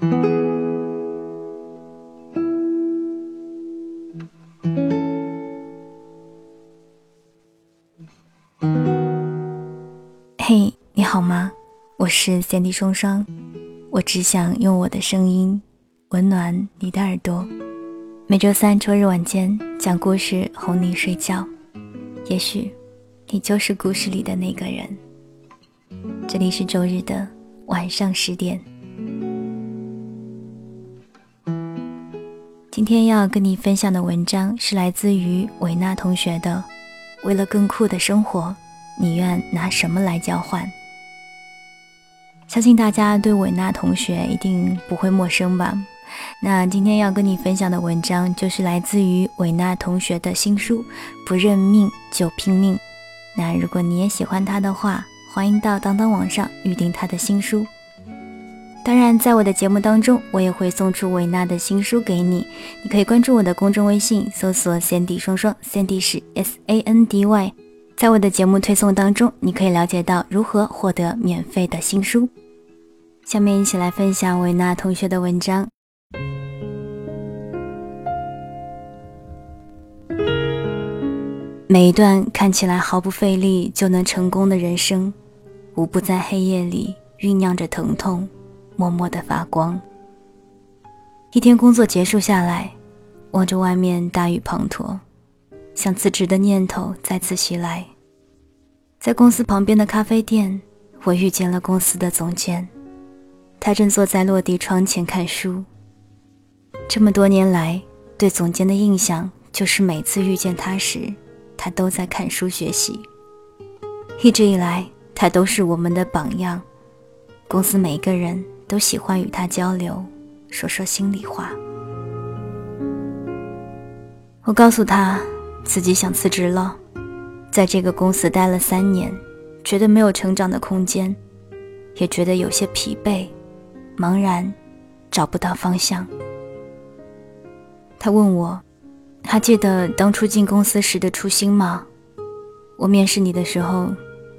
嘿，你好吗？我是三 D 双双，我只想用我的声音温暖你的耳朵。每周三、周日晚间讲故事哄你睡觉，也许你就是故事里的那个人。这里是周日的晚上十点。今天要跟你分享的文章是来自于维娜同学的。为了更酷的生活，你愿拿什么来交换？相信大家对维娜同学一定不会陌生吧？那今天要跟你分享的文章就是来自于维娜同学的新书《不认命就拼命》。那如果你也喜欢他的话，欢迎到当当网上预定他的新书。当然，在我的节目当中，我也会送出维娜的新书给你。你可以关注我的公众微信，搜索 “Sandy 双双 ”，Sandy 是 S A N D Y。在我的节目推送当中，你可以了解到如何获得免费的新书。下面一起来分享维娜同学的文章。每一段看起来毫不费力就能成功的人生，无不在黑夜里酝酿着疼痛。默默的发光。一天工作结束下来，望着外面大雨滂沱，想辞职的念头再次袭来。在公司旁边的咖啡店，我遇见了公司的总监，他正坐在落地窗前看书。这么多年来，对总监的印象就是每次遇见他时，他都在看书学习。一直以来，他都是我们的榜样。公司每一个人。都喜欢与他交流，说说心里话。我告诉他自己想辞职了，在这个公司待了三年，觉得没有成长的空间，也觉得有些疲惫、茫然，找不到方向。他问我，还记得当初进公司时的初心吗？我面试你的时候，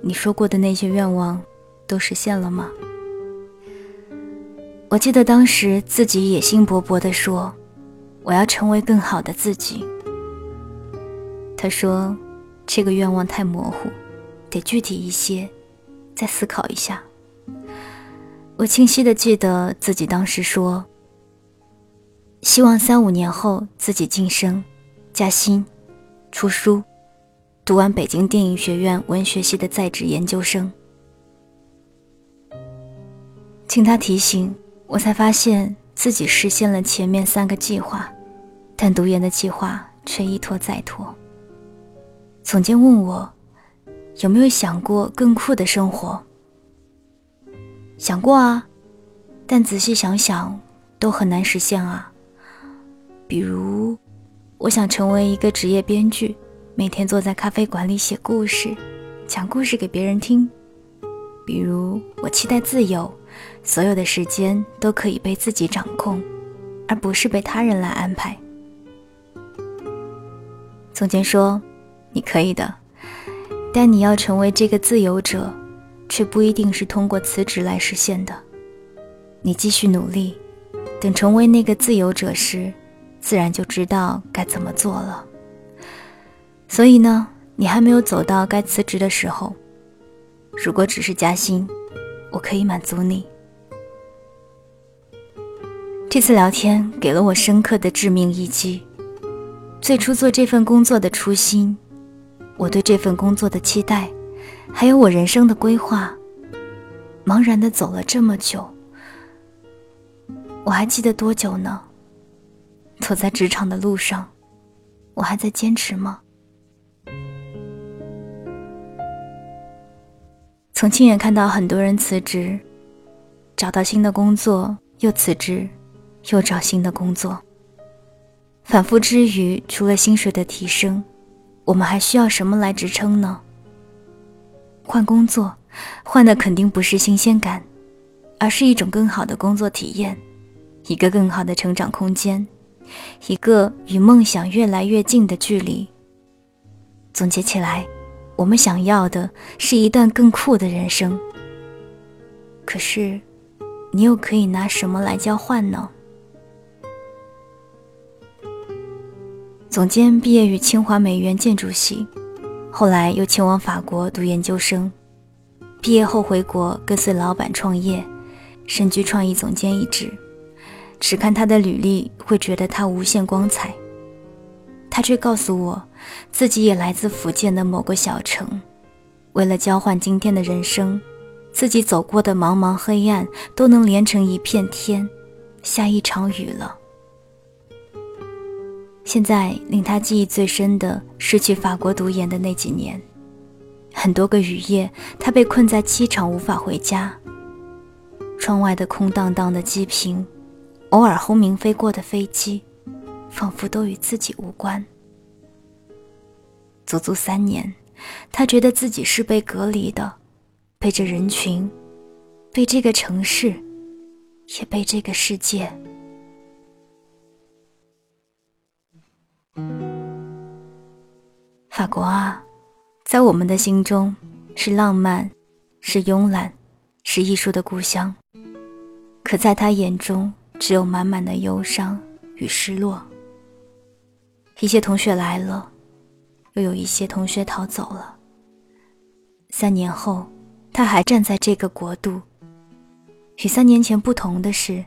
你说过的那些愿望，都实现了吗？我记得当时自己野心勃勃地说：“我要成为更好的自己。”他说：“这个愿望太模糊，得具体一些，再思考一下。”我清晰地记得自己当时说：“希望三五年后自己晋升、加薪、出书，读完北京电影学院文学系的在职研究生。”请他提醒。我才发现自己实现了前面三个计划，但读研的计划却一拖再拖。总监问我，有没有想过更酷的生活？想过啊，但仔细想想，都很难实现啊。比如，我想成为一个职业编剧，每天坐在咖啡馆里写故事，讲故事给别人听。比如，我期待自由。所有的时间都可以被自己掌控，而不是被他人来安排。总监说：“你可以的，但你要成为这个自由者，却不一定是通过辞职来实现的。你继续努力，等成为那个自由者时，自然就知道该怎么做了。所以呢，你还没有走到该辞职的时候。如果只是加薪，我可以满足你。”这次聊天给了我深刻的致命一击。最初做这份工作的初心，我对这份工作的期待，还有我人生的规划，茫然的走了这么久。我还记得多久呢？走在职场的路上，我还在坚持吗？从亲眼看到很多人辞职，找到新的工作又辞职。又找新的工作，反复之余，除了薪水的提升，我们还需要什么来支撑呢？换工作，换的肯定不是新鲜感，而是一种更好的工作体验，一个更好的成长空间，一个与梦想越来越近的距离。总结起来，我们想要的是一段更酷的人生。可是，你又可以拿什么来交换呢？总监毕业于清华美院建筑系，后来又前往法国读研究生。毕业后回国，跟随老板创业，身居创意总监一职。只看他的履历，会觉得他无限光彩。他却告诉我，自己也来自福建的某个小城，为了交换今天的人生，自己走过的茫茫黑暗都能连成一片天，下一场雨了。现在令他记忆最深的是去法国读研的那几年，很多个雨夜，他被困在机场无法回家。窗外的空荡荡的机坪。偶尔轰鸣飞过的飞机，仿佛都与自己无关。足足三年，他觉得自己是被隔离的，被这人群，被这个城市，也被这个世界。法国啊，在我们的心中，是浪漫，是慵懒，是艺术的故乡。可在他眼中，只有满满的忧伤与失落。一些同学来了，又有一些同学逃走了。三年后，他还站在这个国度。与三年前不同的是，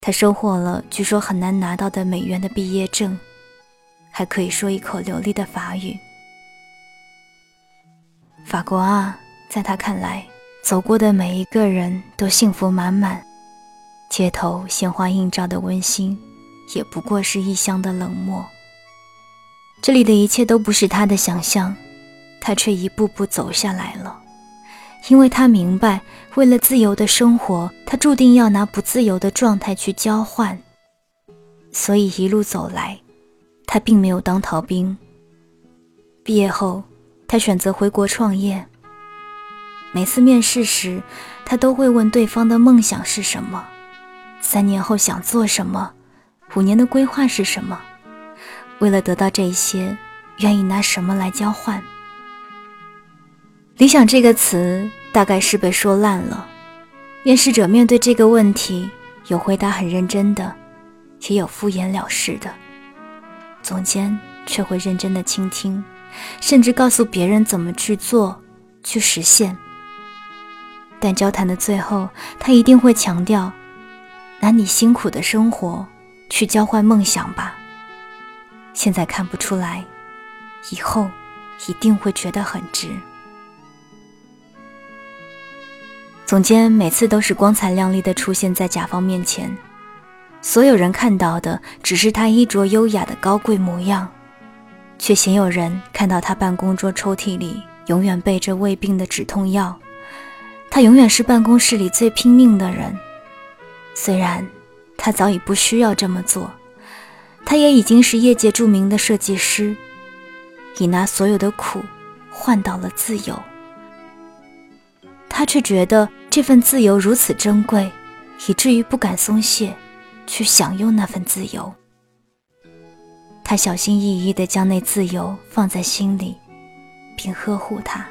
他收获了据说很难拿到的美院的毕业证，还可以说一口流利的法语。法国啊，在他看来，走过的每一个人都幸福满满。街头鲜花映照的温馨，也不过是异乡的冷漠。这里的一切都不是他的想象，他却一步步走下来了。因为他明白，为了自由的生活，他注定要拿不自由的状态去交换。所以一路走来，他并没有当逃兵。毕业后，他选择回国创业。每次面试时，他都会问对方的梦想是什么。三年后想做什么？五年的规划是什么？为了得到这些，愿意拿什么来交换？理想这个词大概是被说烂了。面试者面对这个问题，有回答很认真的，也有敷衍了事的。总监却会认真的倾听，甚至告诉别人怎么去做，去实现。但交谈的最后，他一定会强调。拿你辛苦的生活去交换梦想吧。现在看不出来，以后一定会觉得很值。总监每次都是光彩亮丽的出现在甲方面前，所有人看到的只是他衣着优雅的高贵模样，却鲜有人看到他办公桌抽屉里永远备着胃病的止痛药。他永远是办公室里最拼命的人。虽然他早已不需要这么做，他也已经是业界著名的设计师，已拿所有的苦换到了自由。他却觉得这份自由如此珍贵，以至于不敢松懈，去享用那份自由。他小心翼翼地将那自由放在心里，并呵护它。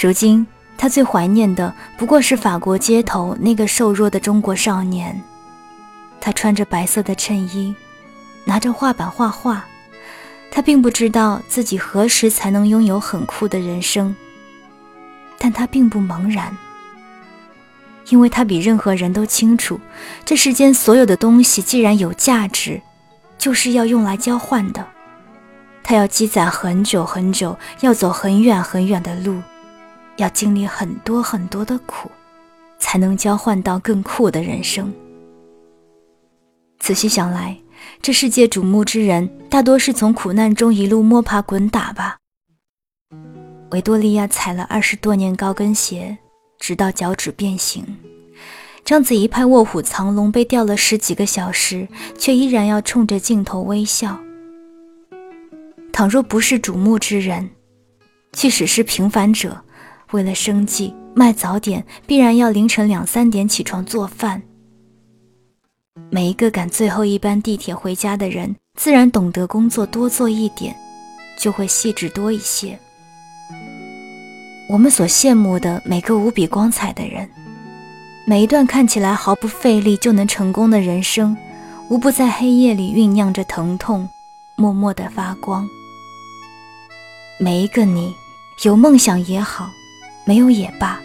如今。他最怀念的不过是法国街头那个瘦弱的中国少年。他穿着白色的衬衣，拿着画板画画。他并不知道自己何时才能拥有很酷的人生，但他并不茫然，因为他比任何人都清楚，这世间所有的东西既然有价值，就是要用来交换的。他要积攒很久很久，要走很远很远的路。要经历很多很多的苦，才能交换到更酷的人生。仔细想来，这世界瞩目之人，大多是从苦难中一路摸爬滚打吧。维多利亚踩了二十多年高跟鞋，直到脚趾变形；章子怡拍《卧虎藏龙》被吊了十几个小时，却依然要冲着镜头微笑。倘若不是瞩目之人，即使是平凡者。为了生计卖早点，必然要凌晨两三点起床做饭。每一个赶最后一班地铁回家的人，自然懂得工作多做一点，就会细致多一些。我们所羡慕的每个无比光彩的人，每一段看起来毫不费力就能成功的人生，无不在黑夜里酝酿着疼痛，默默的发光。每一个你，有梦想也好，没有也罢，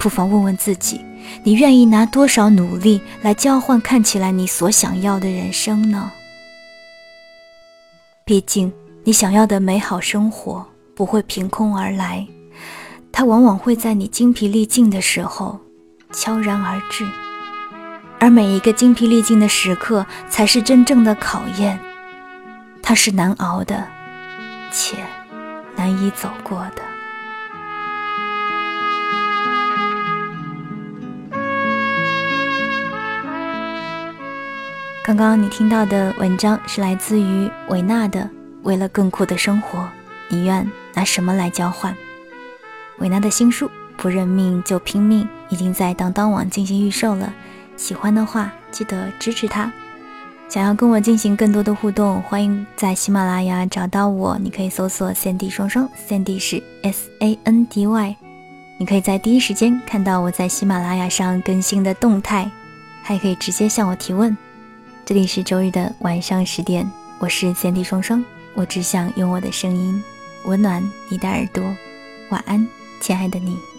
不妨问问自己：你愿意拿多少努力来交换看起来你所想要的人生呢？毕竟，你想要的美好生活不会凭空而来，它往往会在你精疲力尽的时候悄然而至，而每一个精疲力尽的时刻才是真正的考验，它是难熬的，且。难以走过的。刚刚你听到的文章是来自于维纳的《为了更酷的生活，你愿拿什么来交换》。维纳的新书《不认命就拼命》已经在当当网进行预售了，喜欢的话记得支持他。想要跟我进行更多的互动，欢迎在喜马拉雅找到我。你可以搜索 “Sandy 双双 ”，Sandy 是 S A N D Y。你可以在第一时间看到我在喜马拉雅上更新的动态，还可以直接向我提问。这里是周日的晚上十点，我是 Sandy 双双，我只想用我的声音温暖你的耳朵。晚安，亲爱的你。